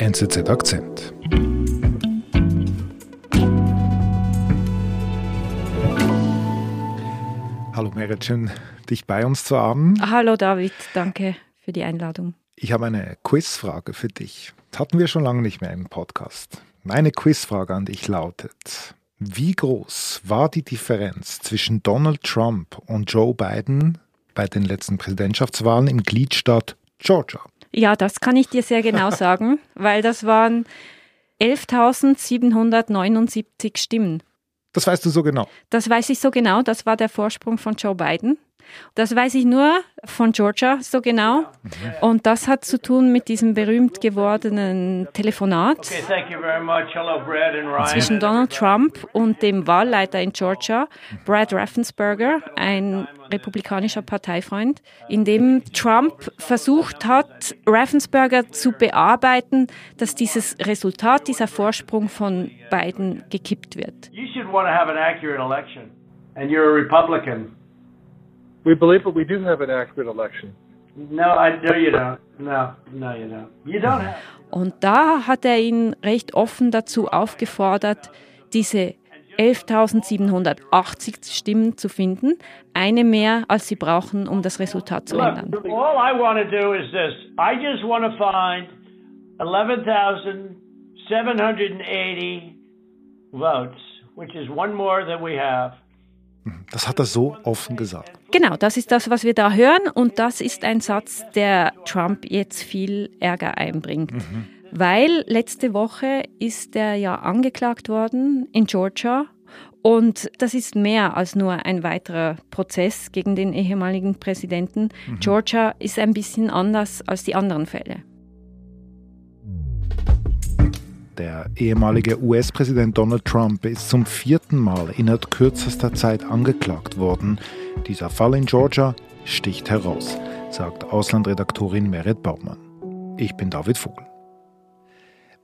NZZ Akzent. Hallo Merit, schön dich bei uns zu haben. Hallo David, danke für die Einladung. Ich habe eine Quizfrage für dich. Das hatten wir schon lange nicht mehr im Podcast. Meine Quizfrage an dich lautet, wie groß war die Differenz zwischen Donald Trump und Joe Biden bei den letzten Präsidentschaftswahlen im Gliedstaat Georgia? Ja, das kann ich dir sehr genau sagen, weil das waren 11.779 Stimmen. Das weißt du so genau. Das weiß ich so genau. Das war der Vorsprung von Joe Biden. Das weiß ich nur von Georgia so genau. Und das hat zu tun mit diesem berühmt gewordenen Telefonat zwischen Donald Trump und dem Wahlleiter in Georgia, Brad Raffensperger, ein republikanischer Parteifreund, in dem Trump versucht hat, Raffensperger zu bearbeiten, dass dieses Resultat, dieser Vorsprung von Biden gekippt wird. You should want to have an accurate election. And you're a Republican. We believe that we do have an accurate election. No, I no you don't. No, no you don't. You don't have. Und da hat er ihn recht offen dazu aufgefordert, diese 11.780 Stimmen zu finden, eine mehr, als sie brauchen, um das Resultat zu ändern. All I want to do is this. I just want to find 11,780 votes, which is one more than we have. Das hat er so offen gesagt. Genau, das ist das, was wir da hören. Und das ist ein Satz, der Trump jetzt viel Ärger einbringt. Mhm. Weil letzte Woche ist er ja angeklagt worden in Georgia. Und das ist mehr als nur ein weiterer Prozess gegen den ehemaligen Präsidenten. Mhm. Georgia ist ein bisschen anders als die anderen Fälle. Der ehemalige US-Präsident Donald Trump ist zum vierten Mal innerhalb kürzester Zeit angeklagt worden. Dieser Fall in Georgia sticht heraus, sagt Auslandredaktorin Merit Baumann. Ich bin David Vogel.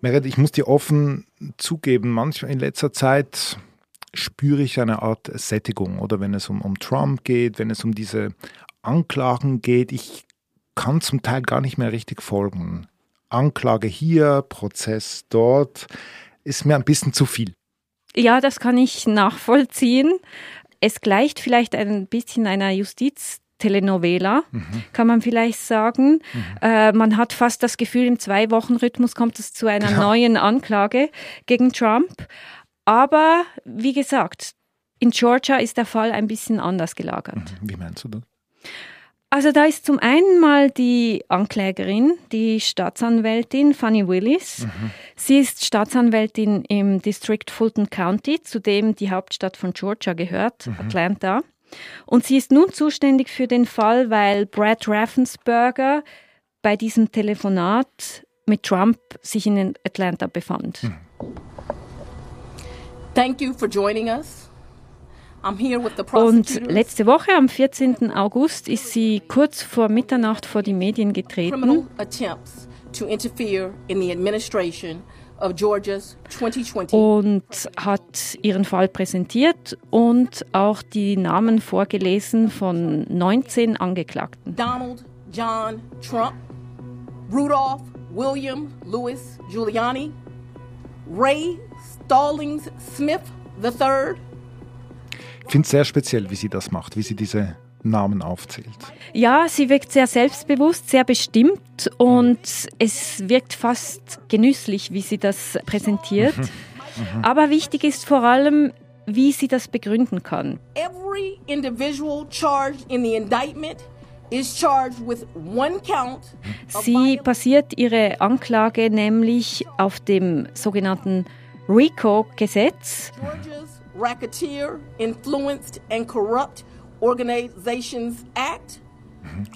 Merit, ich muss dir offen zugeben, manchmal in letzter Zeit spüre ich eine Art Sättigung oder wenn es um, um Trump geht, wenn es um diese Anklagen geht. Ich kann zum Teil gar nicht mehr richtig folgen. Anklage hier, Prozess dort, ist mir ein bisschen zu viel. Ja, das kann ich nachvollziehen. Es gleicht vielleicht ein bisschen einer Justiz. Telenovela, mhm. kann man vielleicht sagen. Mhm. Äh, man hat fast das Gefühl, im Zwei-Wochen-Rhythmus kommt es zu einer ja. neuen Anklage gegen Trump. Aber wie gesagt, in Georgia ist der Fall ein bisschen anders gelagert. Mhm. Wie meinst du das? Also da ist zum einen mal die Anklägerin, die Staatsanwältin Fanny Willis. Mhm. Sie ist Staatsanwältin im District Fulton County, zu dem die Hauptstadt von Georgia gehört, mhm. Atlanta. Und sie ist nun zuständig für den Fall, weil Brad Raffensperger bei diesem Telefonat mit Trump sich in Atlanta befand. Mhm. Thank you for joining us. Und letzte Woche, am 14. August, ist sie kurz vor Mitternacht vor die Medien getreten und hat ihren Fall präsentiert und auch die Namen vorgelesen von 19 Angeklagten. Donald John Trump, Rudolph William Louis Giuliani, Ray Stallings Smith III, ich finde es sehr speziell, wie sie das macht, wie sie diese Namen aufzählt. Ja, sie wirkt sehr selbstbewusst, sehr bestimmt und es wirkt fast genüsslich, wie sie das präsentiert. Mhm. Mhm. Aber wichtig ist vor allem, wie sie das begründen kann. Every individual charged in the indictment is charged with one count. Sie basiert ihre Anklage nämlich auf dem sogenannten RICO-Gesetz. Racketeer, Influenced and Corrupt Organizations Act.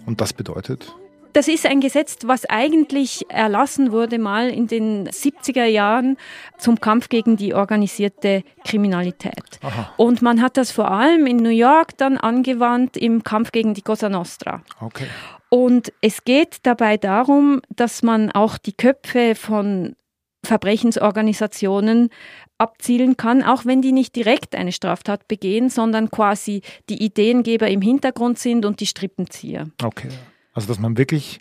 Und das bedeutet? Das ist ein Gesetz, was eigentlich erlassen wurde mal in den 70er Jahren zum Kampf gegen die organisierte Kriminalität. Aha. Und man hat das vor allem in New York dann angewandt im Kampf gegen die Cosa Nostra. Okay. Und es geht dabei darum, dass man auch die Köpfe von Verbrechensorganisationen abzielen kann, auch wenn die nicht direkt eine Straftat begehen, sondern quasi die Ideengeber im Hintergrund sind und die Strippenzieher. Okay. Also dass man wirklich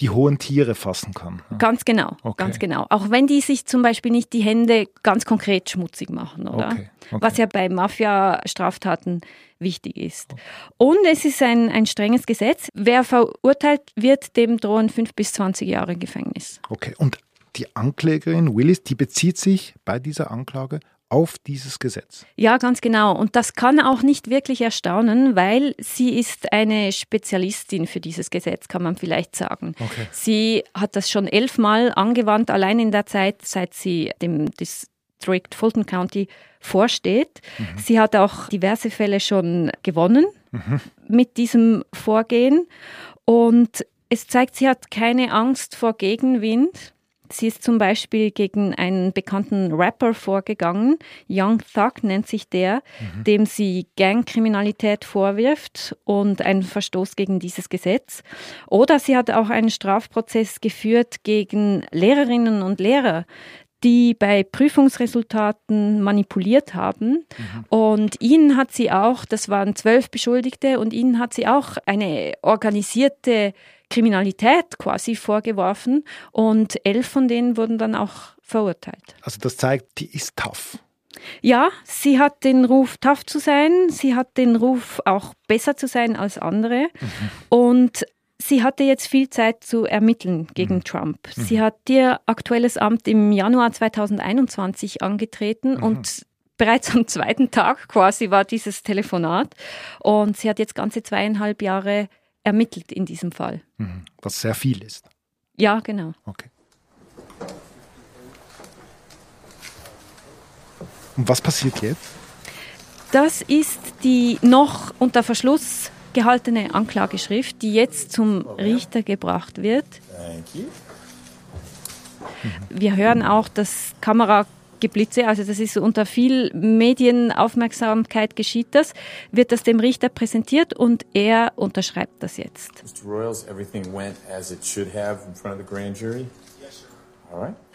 die hohen Tiere fassen kann. Ja. Ganz genau, okay. ganz genau. Auch wenn die sich zum Beispiel nicht die Hände ganz konkret schmutzig machen, oder? Okay. Okay. Was ja bei Mafia-Straftaten wichtig ist. Und es ist ein, ein strenges Gesetz. Wer verurteilt wird, dem drohen fünf bis 20 Jahre Gefängnis. Okay, und die Anklägerin Willis, die bezieht sich bei dieser Anklage auf dieses Gesetz. Ja, ganz genau. Und das kann auch nicht wirklich erstaunen, weil sie ist eine Spezialistin für dieses Gesetz, kann man vielleicht sagen. Okay. Sie hat das schon elfmal angewandt, allein in der Zeit, seit sie dem District Fulton County vorsteht. Mhm. Sie hat auch diverse Fälle schon gewonnen mhm. mit diesem Vorgehen. Und es zeigt, sie hat keine Angst vor Gegenwind Sie ist zum Beispiel gegen einen bekannten Rapper vorgegangen, Young Thug nennt sich der, mhm. dem sie Gangkriminalität vorwirft und einen Verstoß gegen dieses Gesetz. Oder sie hat auch einen Strafprozess geführt gegen Lehrerinnen und Lehrer, die bei Prüfungsresultaten manipuliert haben. Mhm. Und ihnen hat sie auch, das waren zwölf Beschuldigte, und ihnen hat sie auch eine organisierte Kriminalität quasi vorgeworfen und elf von denen wurden dann auch verurteilt. Also das zeigt, die ist tough. Ja, sie hat den Ruf, tough zu sein. Sie hat den Ruf, auch besser zu sein als andere. Mhm. Und sie hatte jetzt viel Zeit zu ermitteln gegen mhm. Trump. Mhm. Sie hat ihr aktuelles Amt im Januar 2021 angetreten mhm. und bereits am zweiten Tag quasi war dieses Telefonat. Und sie hat jetzt ganze zweieinhalb Jahre ermittelt in diesem Fall. Mhm. Was sehr viel ist. Ja, genau. Okay. Und was passiert jetzt? Das ist die noch unter Verschluss gehaltene Anklageschrift, die jetzt zum Richter gebracht wird. Wir hören auch das Kamera Geblitze, also das ist unter viel Medienaufmerksamkeit geschieht das, wird das dem Richter präsentiert und er unterschreibt das jetzt. Mr. Royals, everything went as it should have in front of the grand jury.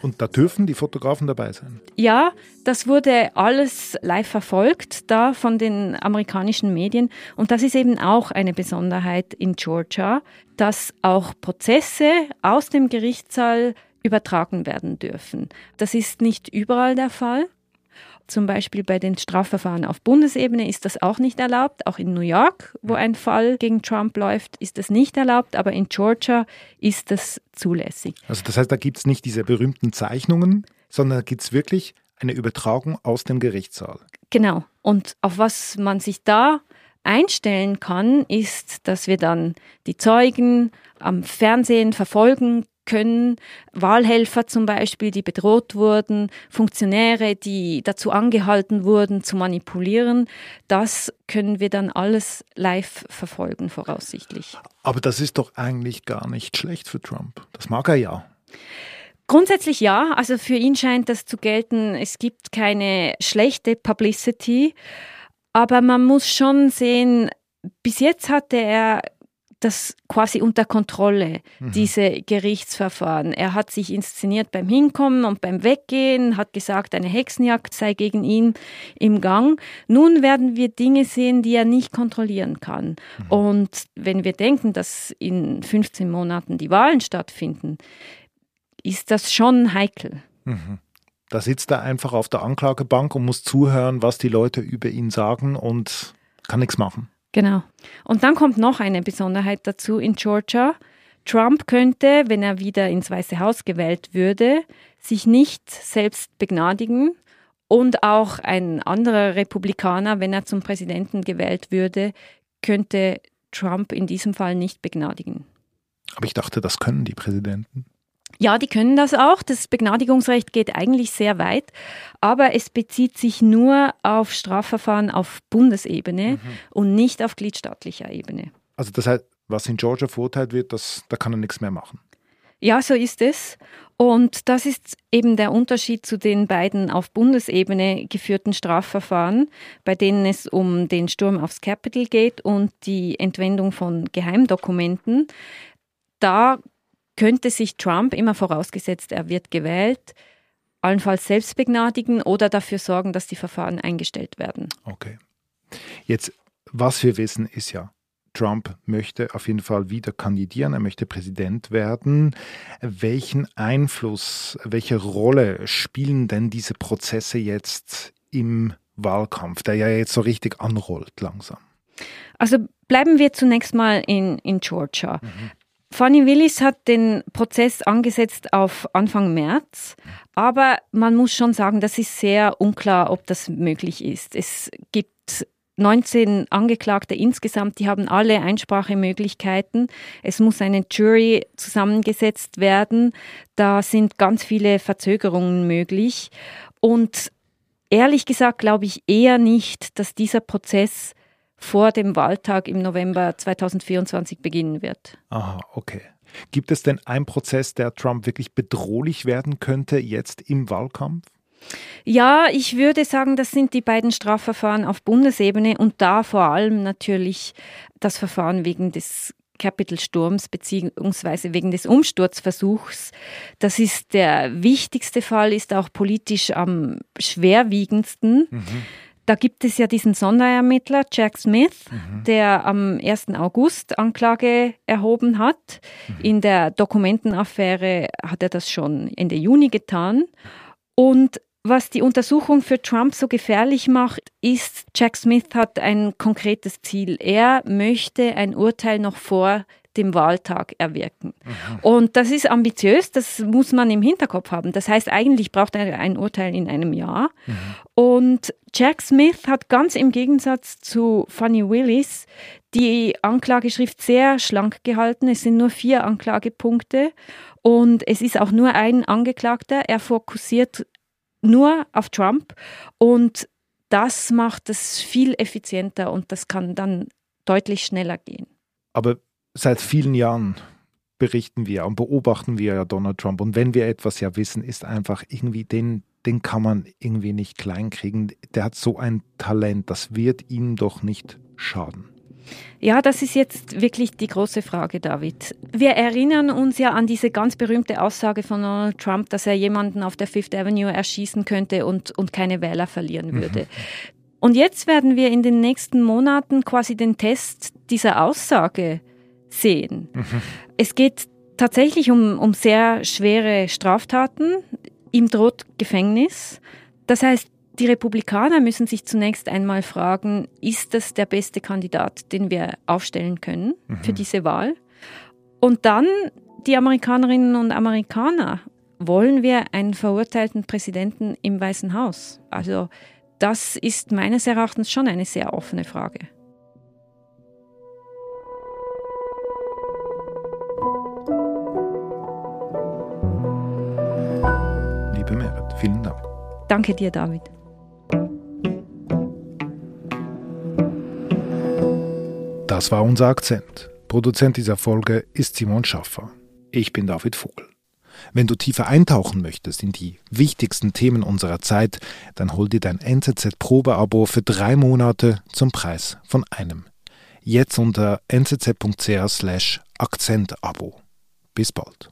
Und da dürfen die Fotografen dabei sein? Ja, das wurde alles live verfolgt da von den amerikanischen Medien. Und das ist eben auch eine Besonderheit in Georgia, dass auch Prozesse aus dem Gerichtssaal übertragen werden dürfen. Das ist nicht überall der Fall. Zum Beispiel bei den Strafverfahren auf Bundesebene ist das auch nicht erlaubt. Auch in New York, wo ein Fall gegen Trump läuft, ist das nicht erlaubt. Aber in Georgia ist das zulässig. Also das heißt, da gibt es nicht diese berühmten Zeichnungen, sondern da gibt es wirklich eine Übertragung aus dem Gerichtssaal. Genau. Und auf was man sich da einstellen kann, ist, dass wir dann die Zeugen am Fernsehen verfolgen können Wahlhelfer zum Beispiel, die bedroht wurden, Funktionäre, die dazu angehalten wurden, zu manipulieren. Das können wir dann alles live verfolgen, voraussichtlich. Aber das ist doch eigentlich gar nicht schlecht für Trump. Das mag er ja. Grundsätzlich ja. Also für ihn scheint das zu gelten, es gibt keine schlechte Publicity. Aber man muss schon sehen, bis jetzt hatte er das quasi unter Kontrolle, mhm. diese Gerichtsverfahren. Er hat sich inszeniert beim Hinkommen und beim Weggehen, hat gesagt, eine Hexenjagd sei gegen ihn im Gang. Nun werden wir Dinge sehen, die er nicht kontrollieren kann. Mhm. Und wenn wir denken, dass in 15 Monaten die Wahlen stattfinden, ist das schon heikel. Mhm. Da sitzt er einfach auf der Anklagebank und muss zuhören, was die Leute über ihn sagen und kann nichts machen. Genau. Und dann kommt noch eine Besonderheit dazu in Georgia. Trump könnte, wenn er wieder ins Weiße Haus gewählt würde, sich nicht selbst begnadigen und auch ein anderer Republikaner, wenn er zum Präsidenten gewählt würde, könnte Trump in diesem Fall nicht begnadigen. Aber ich dachte, das können die Präsidenten. Ja, die können das auch. Das Begnadigungsrecht geht eigentlich sehr weit, aber es bezieht sich nur auf Strafverfahren auf Bundesebene mhm. und nicht auf gliedstaatlicher Ebene. Also das heißt, was in Georgia verurteilt wird, das, da kann er nichts mehr machen. Ja, so ist es. Und das ist eben der Unterschied zu den beiden auf Bundesebene geführten Strafverfahren, bei denen es um den Sturm aufs Capitol geht und die Entwendung von Geheimdokumenten. Da könnte sich Trump, immer vorausgesetzt, er wird gewählt, allenfalls selbst begnadigen oder dafür sorgen, dass die Verfahren eingestellt werden. Okay. Jetzt, was wir wissen, ist ja, Trump möchte auf jeden Fall wieder kandidieren, er möchte Präsident werden. Welchen Einfluss, welche Rolle spielen denn diese Prozesse jetzt im Wahlkampf, der ja jetzt so richtig anrollt langsam? Also bleiben wir zunächst mal in, in Georgia. Mhm. Fanny Willis hat den Prozess angesetzt auf Anfang März, aber man muss schon sagen, das ist sehr unklar, ob das möglich ist. Es gibt 19 Angeklagte insgesamt, die haben alle Einsprachemöglichkeiten. Es muss eine Jury zusammengesetzt werden. Da sind ganz viele Verzögerungen möglich. Und ehrlich gesagt glaube ich eher nicht, dass dieser Prozess vor dem Wahltag im November 2024 beginnen wird. Aha, okay. Gibt es denn einen Prozess, der Trump wirklich bedrohlich werden könnte jetzt im Wahlkampf? Ja, ich würde sagen, das sind die beiden Strafverfahren auf Bundesebene und da vor allem natürlich das Verfahren wegen des Capitol-Sturms beziehungsweise wegen des Umsturzversuchs. Das ist der wichtigste Fall, ist auch politisch am schwerwiegendsten. Mhm. Da gibt es ja diesen Sonderermittler Jack Smith, mhm. der am 1. August Anklage erhoben hat. Mhm. In der Dokumentenaffäre hat er das schon Ende Juni getan. Und was die Untersuchung für Trump so gefährlich macht, ist, Jack Smith hat ein konkretes Ziel. Er möchte ein Urteil noch vor dem Wahltag erwirken. Mhm. Und das ist ambitiös, das muss man im Hinterkopf haben. Das heißt, eigentlich braucht er ein Urteil in einem Jahr. Mhm. Und Jack Smith hat ganz im Gegensatz zu Fanny Willis die Anklageschrift sehr schlank gehalten. Es sind nur vier Anklagepunkte und es ist auch nur ein Angeklagter. Er fokussiert nur auf Trump und das macht es viel effizienter und das kann dann deutlich schneller gehen. Aber seit vielen Jahren berichten wir und beobachten wir ja Donald Trump. Und wenn wir etwas ja wissen, ist einfach irgendwie, den, den kann man irgendwie nicht kleinkriegen. Der hat so ein Talent, das wird ihm doch nicht schaden. Ja, das ist jetzt wirklich die große Frage, David. Wir erinnern uns ja an diese ganz berühmte Aussage von Donald Trump, dass er jemanden auf der Fifth Avenue erschießen könnte und, und keine Wähler verlieren würde. Mhm. Und jetzt werden wir in den nächsten Monaten quasi den Test dieser Aussage sehen. Mhm. Es geht tatsächlich um, um sehr schwere Straftaten. Ihm droht Gefängnis. Das heißt, die Republikaner müssen sich zunächst einmal fragen, ist das der beste Kandidat, den wir aufstellen können mhm. für diese Wahl? Und dann die Amerikanerinnen und Amerikaner, wollen wir einen verurteilten Präsidenten im Weißen Haus? Also das ist meines Erachtens schon eine sehr offene Frage. Danke dir, David. Das war unser Akzent. Produzent dieser Folge ist Simon Schaffer. Ich bin David Vogel. Wenn du tiefer eintauchen möchtest in die wichtigsten Themen unserer Zeit, dann hol dir dein NZZ-Probeabo für drei Monate zum Preis von einem. Jetzt unter nzz.ch/akzentabo. Bis bald.